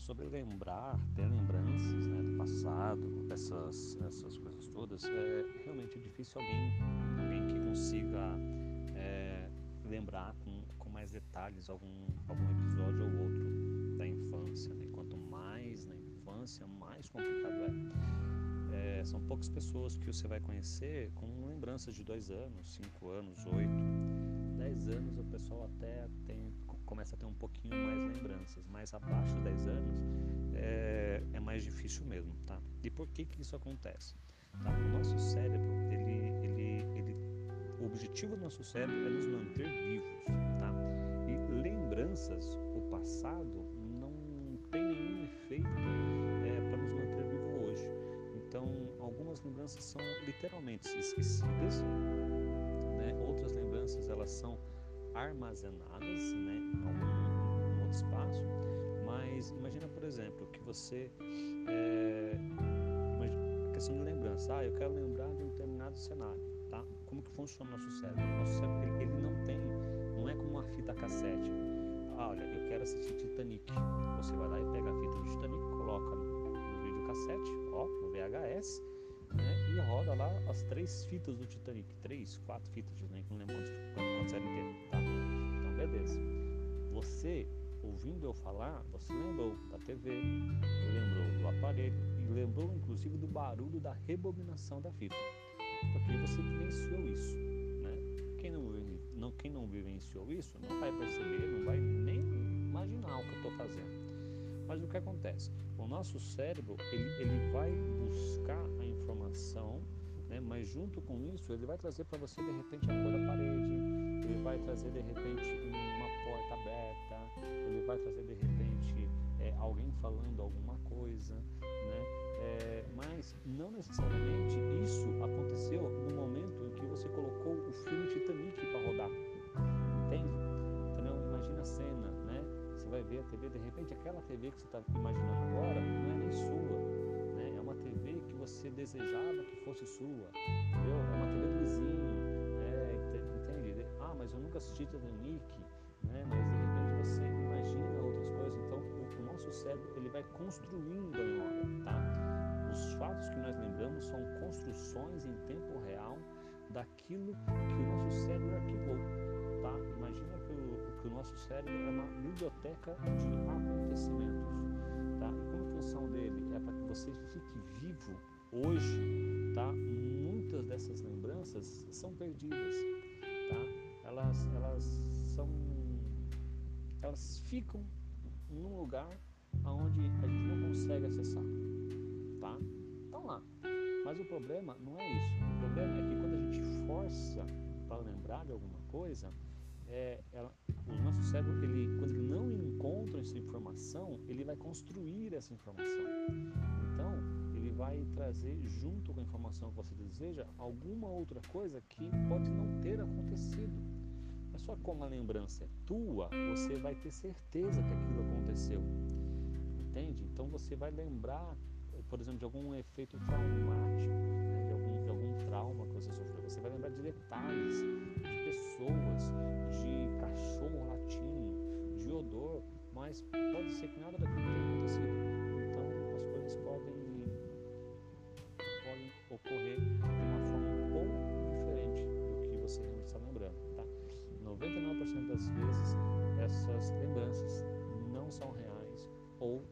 sobre lembrar, ter lembranças né, do passado, essas, essas coisas todas, é realmente difícil alguém, alguém que consiga é, lembrar com, com mais detalhes algum, algum episódio ou outro da infância. Né? Quanto mais na infância, mais complicado é. é. São poucas pessoas que você vai conhecer com lembranças de dois anos, cinco anos, oito, dez anos. O pessoal até tem começa a ter um pouquinho mais lembranças, mas abaixo de 10 anos é, é mais difícil mesmo, tá? E por que que isso acontece? Tá? O nosso cérebro, ele, ele, ele, o objetivo do nosso cérebro é nos manter vivos, tá? E lembranças, o passado, não tem nenhum efeito é, para nos manter vivos hoje. Então, algumas lembranças são literalmente esquecidas, né? outras lembranças elas são armazenadas né, em algum, outro espaço, mas imagina, por exemplo, que você. É, questão de lembrança, ah, eu quero lembrar de um determinado cenário, tá? Como que funciona o nosso cérebro? O nosso cérebro, ele, ele não tem, não é como uma fita cassete. Ah, olha, eu quero assistir Titanic. Você vai lá e pega a fita do Titanic, coloca no, no vídeo cassete, ó, no VHS, roda lá as três fitas do Titanic, três, quatro fitas do Titanic, não lembro quantas, quantas eram inteiras, tá? Então, beleza. Você, ouvindo eu falar, você lembrou da TV, lembrou do aparelho e lembrou inclusive do barulho da rebobinação da fita, porque você vivenciou isso, né? Quem não, não, quem não vivenciou isso não vai perceber, não vai nem que acontece? O nosso cérebro ele, ele vai buscar a informação, né? mas junto com isso ele vai trazer para você de repente a cor da parede, ele vai trazer de repente uma porta aberta, ele vai trazer de repente é, alguém falando alguma coisa, né? É, mas não necessariamente isso aconteceu no TV que você está imaginando agora não é nem sua, você desejava que fosse sua, entendeu? É uma TV do vizinho, é, entende? Ah, mas eu nunca assisti Titanic, né? Mas de repente você imagina outras coisas, então o, o nosso cérebro ele vai construindo a memória, tá? Os fatos que nós lembramos são construções em tempo real daquilo que o nosso cérebro nosso cérebro é uma biblioteca de acontecimentos, tá? E como função dele é para que você fique vivo hoje, tá? Muitas dessas lembranças são perdidas, tá? Elas, elas são, elas ficam num lugar aonde a gente não consegue acessar, tá? Estão lá. Mas o problema não é isso. O problema é que quando a gente força para lembrar de alguma coisa, é, ela, cérebro, ele, quando ele não encontra essa informação, ele vai construir essa informação. Então, vai trazer junto com a informação que você deseja alguma outra coisa que pode não ter acontecido. Mas só como a lembrança é tua, você vai ter certeza que aquilo aconteceu. Entende? Então você vai lembrar, por exemplo, de algum efeito traumático, né? de, algum, de algum trauma que você sofreu. Você vai lembrar de detalhes, mas pode ser que nada daquilo tenha acontecido. Então as coisas podem ocorrer de uma forma um pouco diferente do que você realmente está lembrando, tá? 99% das vezes essas lembranças não são reais ou